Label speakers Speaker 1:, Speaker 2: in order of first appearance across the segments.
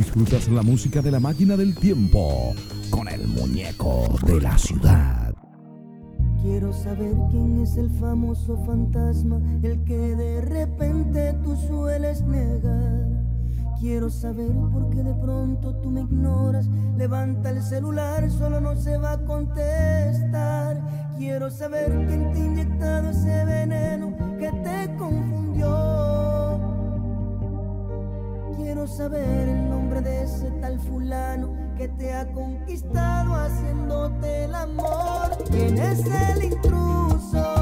Speaker 1: Disfrutas la música de la máquina del tiempo con el muñeco de la ciudad.
Speaker 2: Quiero saber quién es el famoso fantasma, el que de repente tú sueles negar. Quiero saber por qué de pronto tú me ignoras. Levanta el celular, solo no se va a contestar. Quiero saber quién te ha inyectado ese veneno que te confundió. Saber el nombre de ese tal fulano que te ha conquistado haciéndote el amor. ¿Quién es el intruso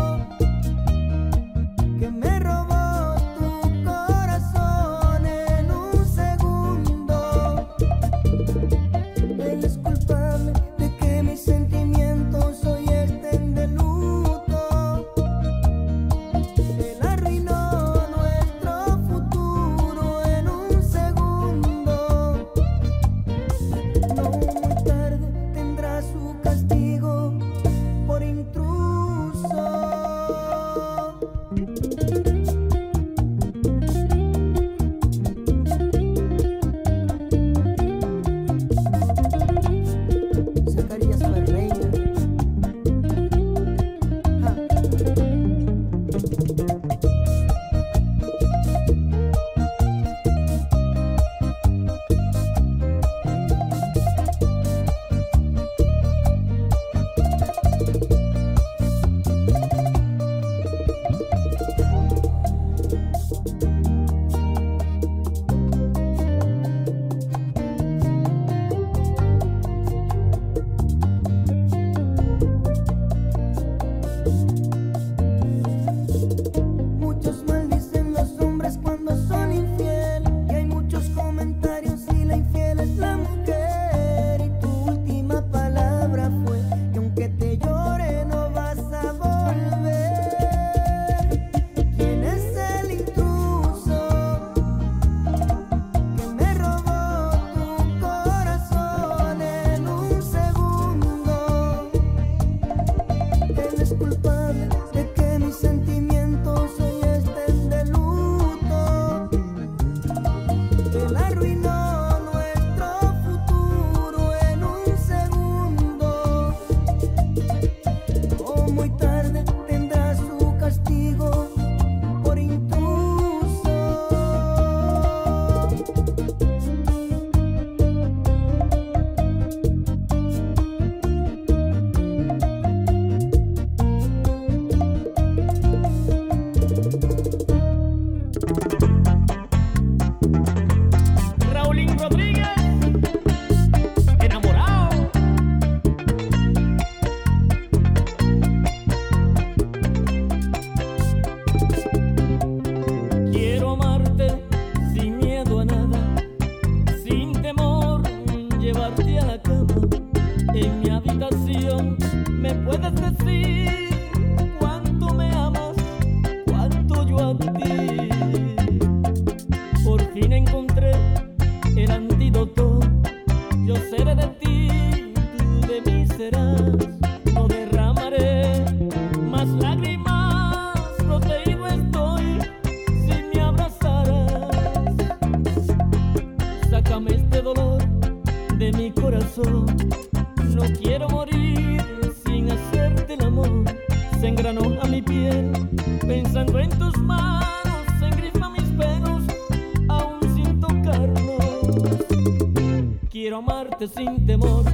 Speaker 3: sin temor,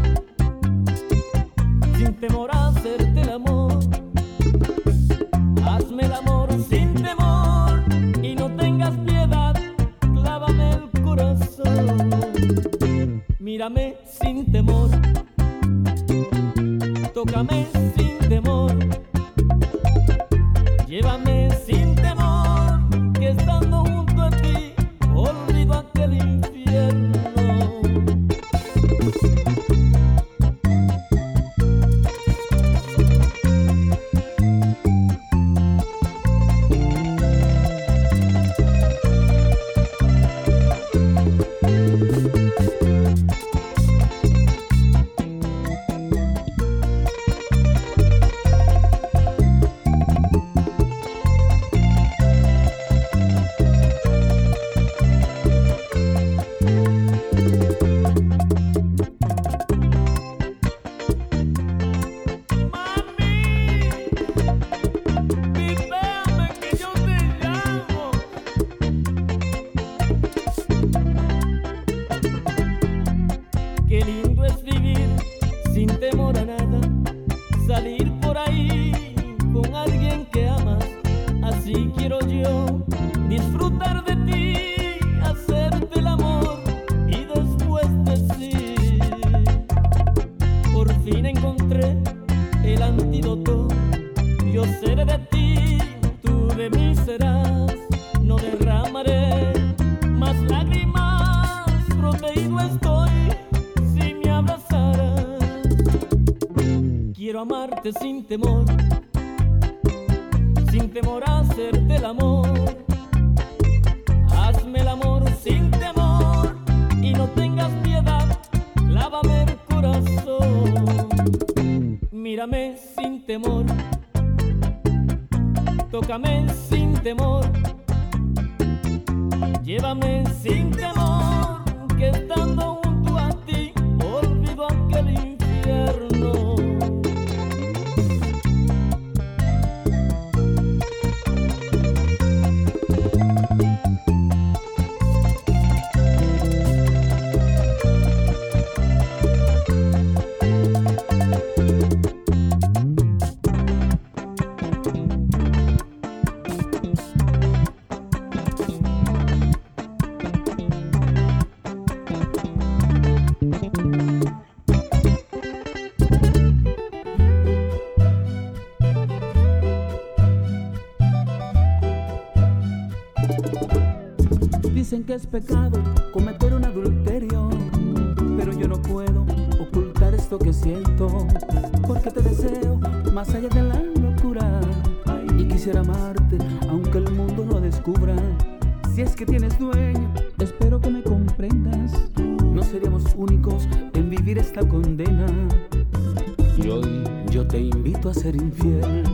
Speaker 3: sin temor a hacerte el amor. Hazme el amor sin temor y no tengas piedad, clávame el corazón. Mírame sin temor, tócame sin es vivir sin temor a nada, salir por ahí con alguien que amas, así quiero yo disfrutar de ti. Amarte sin temor, sin temor a hacerte el amor. Hazme el amor sin temor y no tengas piedad, lávame el corazón. Mírame sin temor, tócame sin temor, llévame que
Speaker 4: es pecado cometer un adulterio, pero yo no puedo ocultar esto que siento, porque te deseo más allá de la locura y quisiera amarte aunque el mundo no descubra. Si es que tienes dueño, espero que me comprendas. No seríamos únicos en vivir esta condena. Y hoy yo te invito a ser infiel.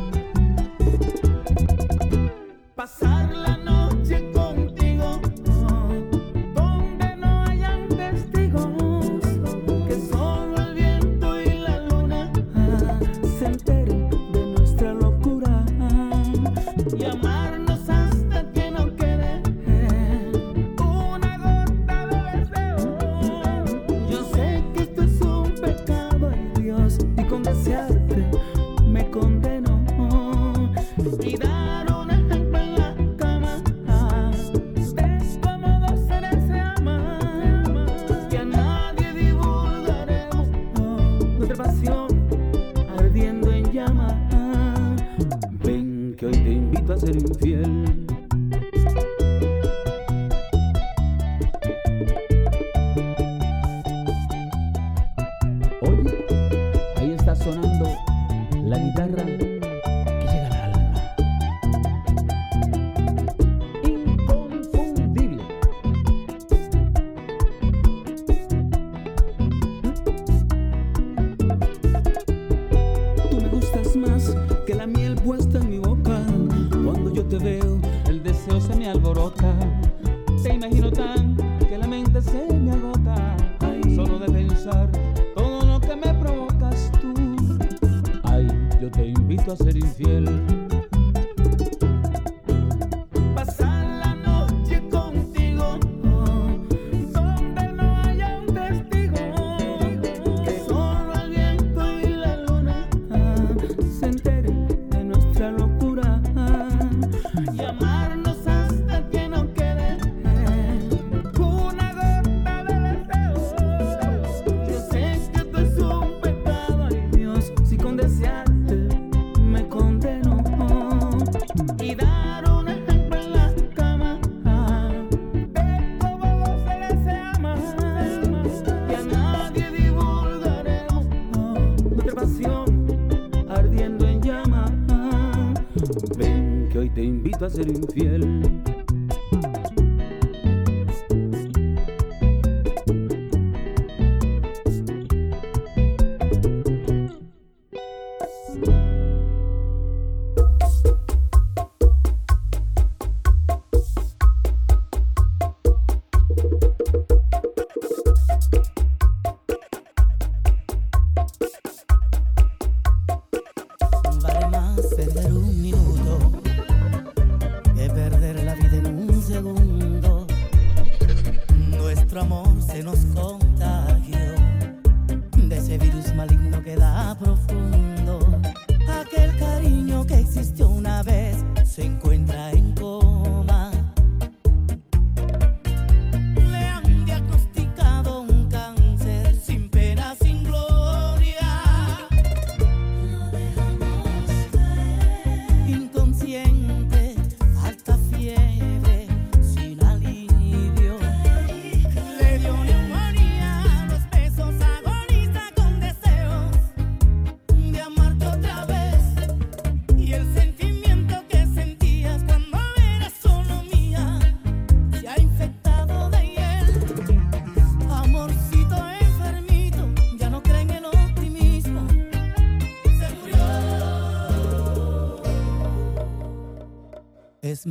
Speaker 5: تعتذر في قلبي.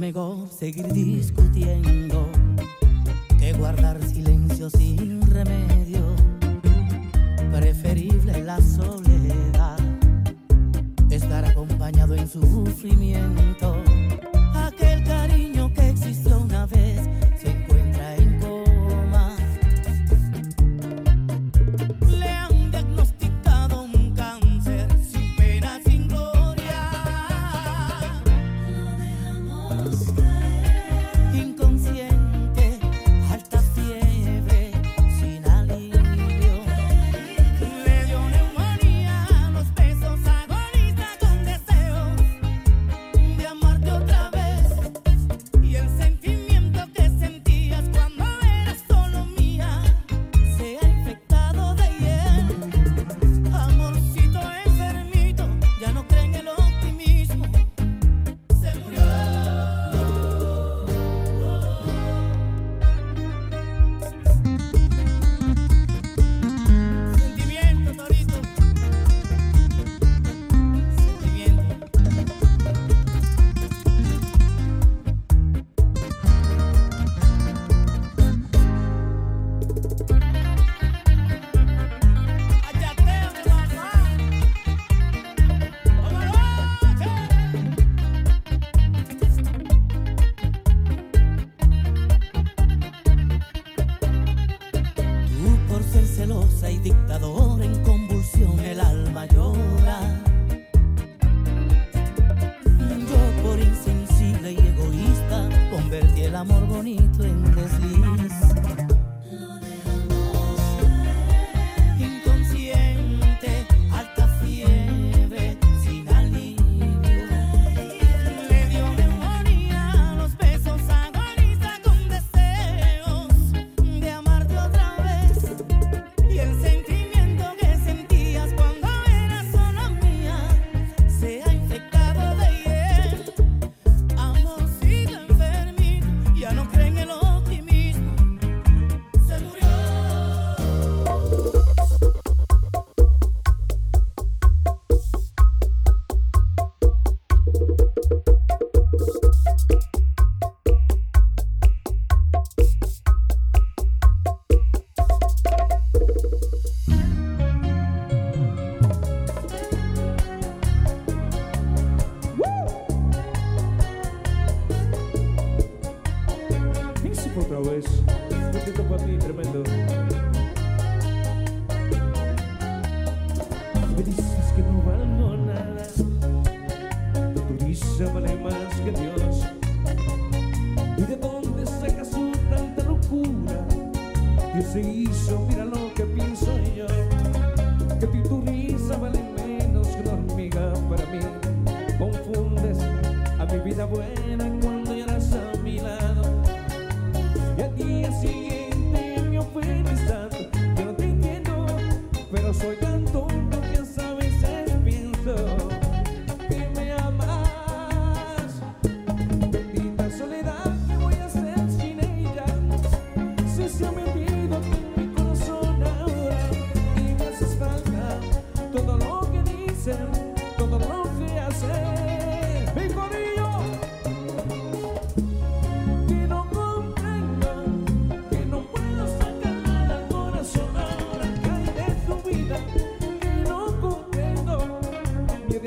Speaker 5: negó seguir discutiendo. us. celosa y dictadora.
Speaker 6: todo lo que hace. Mi corillo, que no comprenda, que no puedo sacar al corazón ahora que hay de tu vida, que no comprendo, que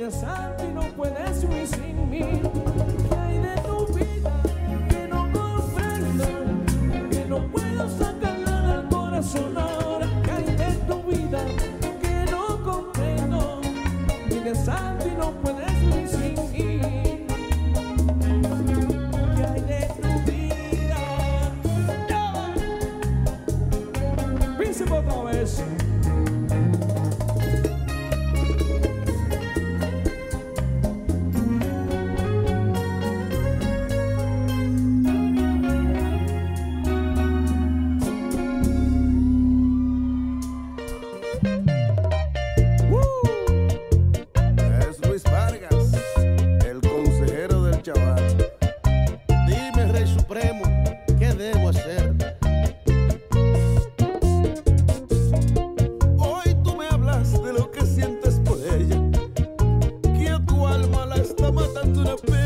Speaker 6: eres santo y no puedes
Speaker 7: huir sin mí.
Speaker 1: gonna.